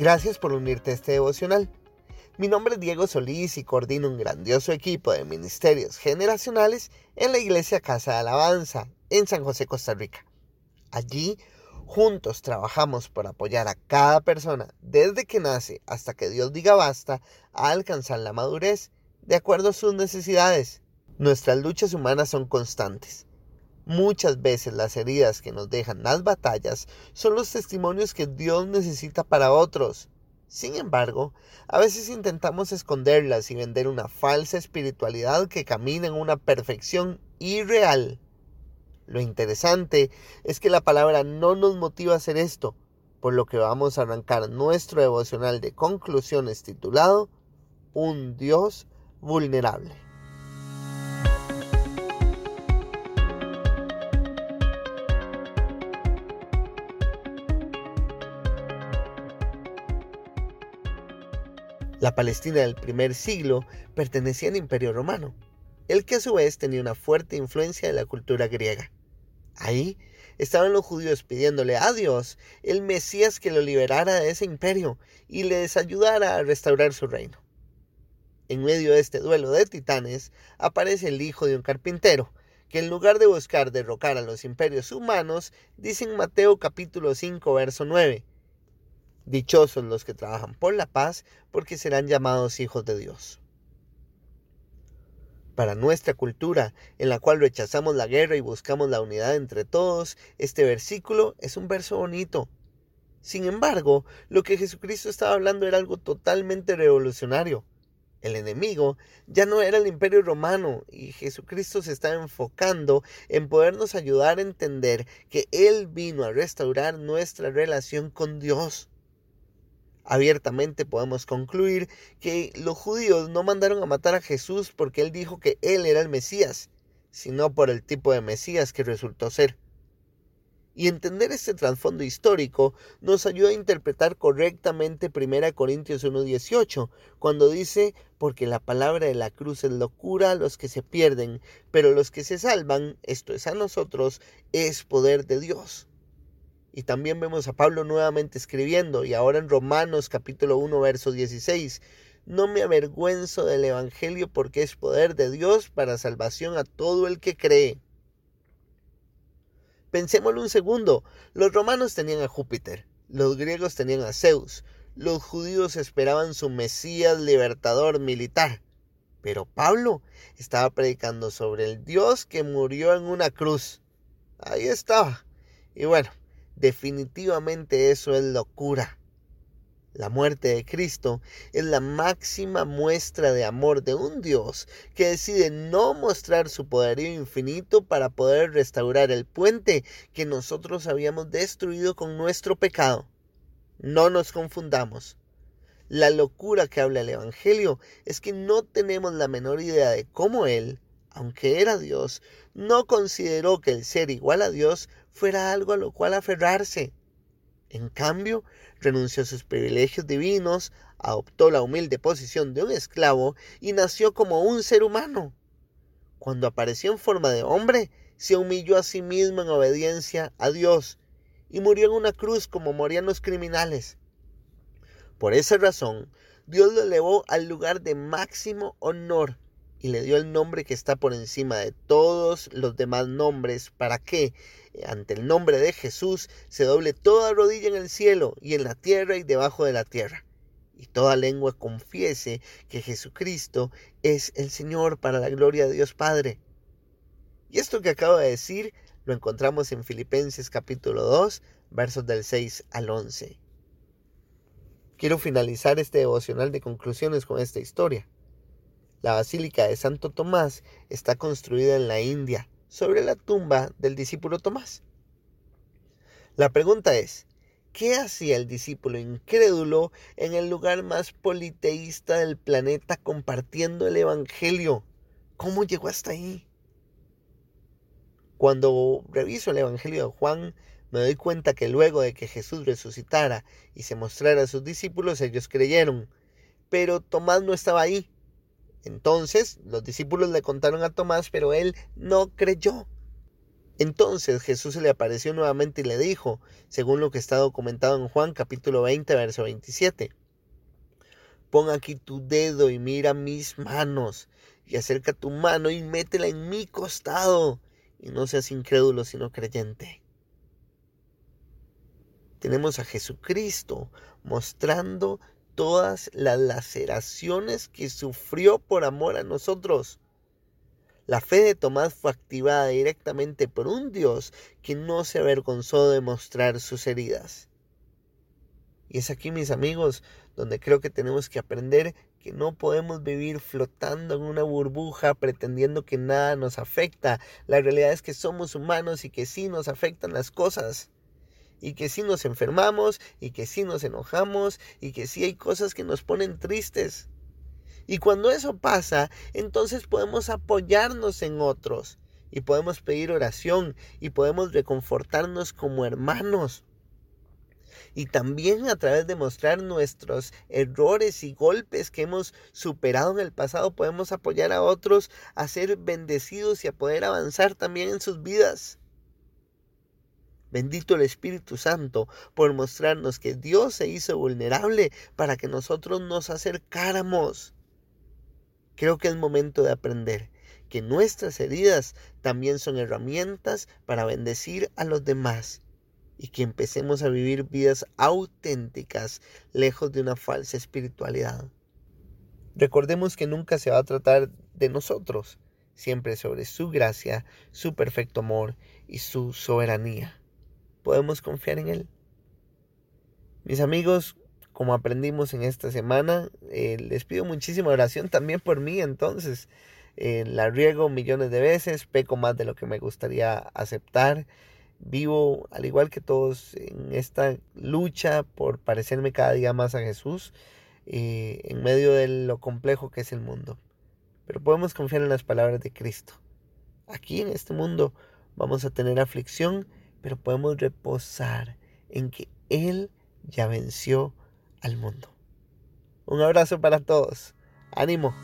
Gracias por unirte a este devocional. Mi nombre es Diego Solís y coordino un grandioso equipo de ministerios generacionales en la Iglesia Casa de Alabanza en San José, Costa Rica. Allí, juntos trabajamos por apoyar a cada persona desde que nace hasta que Dios diga basta a alcanzar la madurez de acuerdo a sus necesidades. Nuestras luchas humanas son constantes Muchas veces las heridas que nos dejan las batallas son los testimonios que Dios necesita para otros. Sin embargo, a veces intentamos esconderlas y vender una falsa espiritualidad que camina en una perfección irreal. Lo interesante es que la palabra no nos motiva a hacer esto, por lo que vamos a arrancar nuestro devocional de conclusiones titulado Un Dios vulnerable. La Palestina del primer siglo pertenecía al Imperio Romano, el que a su vez tenía una fuerte influencia de la cultura griega. Ahí estaban los judíos pidiéndole a Dios el Mesías que lo liberara de ese imperio y les ayudara a restaurar su reino. En medio de este duelo de titanes aparece el hijo de un carpintero, que en lugar de buscar derrocar a los imperios humanos, dice en Mateo capítulo 5 verso 9, Dichosos los que trabajan por la paz, porque serán llamados hijos de Dios. Para nuestra cultura, en la cual rechazamos la guerra y buscamos la unidad entre todos, este versículo es un verso bonito. Sin embargo, lo que Jesucristo estaba hablando era algo totalmente revolucionario. El enemigo ya no era el imperio romano y Jesucristo se estaba enfocando en podernos ayudar a entender que Él vino a restaurar nuestra relación con Dios. Abiertamente podemos concluir que los judíos no mandaron a matar a Jesús porque él dijo que él era el Mesías, sino por el tipo de Mesías que resultó ser. Y entender este trasfondo histórico nos ayuda a interpretar correctamente 1 Corintios 1.18, cuando dice, porque la palabra de la cruz es locura a los que se pierden, pero los que se salvan, esto es a nosotros, es poder de Dios. Y también vemos a Pablo nuevamente escribiendo, y ahora en Romanos capítulo 1, verso 16. No me avergüenzo del Evangelio porque es poder de Dios para salvación a todo el que cree. Pensémoslo un segundo. Los romanos tenían a Júpiter, los griegos tenían a Zeus, los judíos esperaban su Mesías libertador militar. Pero Pablo estaba predicando sobre el Dios que murió en una cruz. Ahí estaba. Y bueno, Definitivamente eso es locura. La muerte de Cristo es la máxima muestra de amor de un Dios que decide no mostrar su poderío infinito para poder restaurar el puente que nosotros habíamos destruido con nuestro pecado. No nos confundamos. La locura que habla el Evangelio es que no tenemos la menor idea de cómo Él, aunque era Dios, no consideró que el ser igual a Dios fuera algo a lo cual aferrarse. En cambio, renunció a sus privilegios divinos, adoptó la humilde posición de un esclavo y nació como un ser humano. Cuando apareció en forma de hombre, se humilló a sí mismo en obediencia a Dios y murió en una cruz como morían los criminales. Por esa razón, Dios lo elevó al lugar de máximo honor y le dio el nombre que está por encima de todos los demás nombres, para que, ante el nombre de Jesús, se doble toda rodilla en el cielo y en la tierra y debajo de la tierra, y toda lengua confiese que Jesucristo es el Señor para la gloria de Dios Padre. Y esto que acabo de decir lo encontramos en Filipenses capítulo 2, versos del 6 al 11. Quiero finalizar este devocional de conclusiones con esta historia. La Basílica de Santo Tomás está construida en la India, sobre la tumba del discípulo Tomás. La pregunta es, ¿qué hacía el discípulo incrédulo en el lugar más politeísta del planeta compartiendo el Evangelio? ¿Cómo llegó hasta ahí? Cuando reviso el Evangelio de Juan, me doy cuenta que luego de que Jesús resucitara y se mostrara a sus discípulos, ellos creyeron. Pero Tomás no estaba ahí. Entonces los discípulos le contaron a Tomás, pero él no creyó. Entonces Jesús se le apareció nuevamente y le dijo, según lo que está documentado en Juan capítulo 20, verso 27, Pon aquí tu dedo y mira mis manos, y acerca tu mano y métela en mi costado, y no seas incrédulo sino creyente. Tenemos a Jesucristo mostrando todas las laceraciones que sufrió por amor a nosotros. La fe de Tomás fue activada directamente por un Dios que no se avergonzó de mostrar sus heridas. Y es aquí, mis amigos, donde creo que tenemos que aprender que no podemos vivir flotando en una burbuja pretendiendo que nada nos afecta. La realidad es que somos humanos y que sí nos afectan las cosas y que sí nos enfermamos y que sí nos enojamos y que sí hay cosas que nos ponen tristes. Y cuando eso pasa, entonces podemos apoyarnos en otros y podemos pedir oración y podemos reconfortarnos como hermanos. Y también a través de mostrar nuestros errores y golpes que hemos superado en el pasado, podemos apoyar a otros a ser bendecidos y a poder avanzar también en sus vidas. Bendito el Espíritu Santo por mostrarnos que Dios se hizo vulnerable para que nosotros nos acercáramos. Creo que es momento de aprender que nuestras heridas también son herramientas para bendecir a los demás y que empecemos a vivir vidas auténticas lejos de una falsa espiritualidad. Recordemos que nunca se va a tratar de nosotros, siempre sobre su gracia, su perfecto amor y su soberanía podemos confiar en Él. Mis amigos, como aprendimos en esta semana, eh, les pido muchísima oración también por mí. Entonces, eh, la riego millones de veces, peco más de lo que me gustaría aceptar. Vivo, al igual que todos, en esta lucha por parecerme cada día más a Jesús, eh, en medio de lo complejo que es el mundo. Pero podemos confiar en las palabras de Cristo. Aquí en este mundo vamos a tener aflicción, pero podemos reposar en que Él ya venció al mundo. Un abrazo para todos. Ánimo.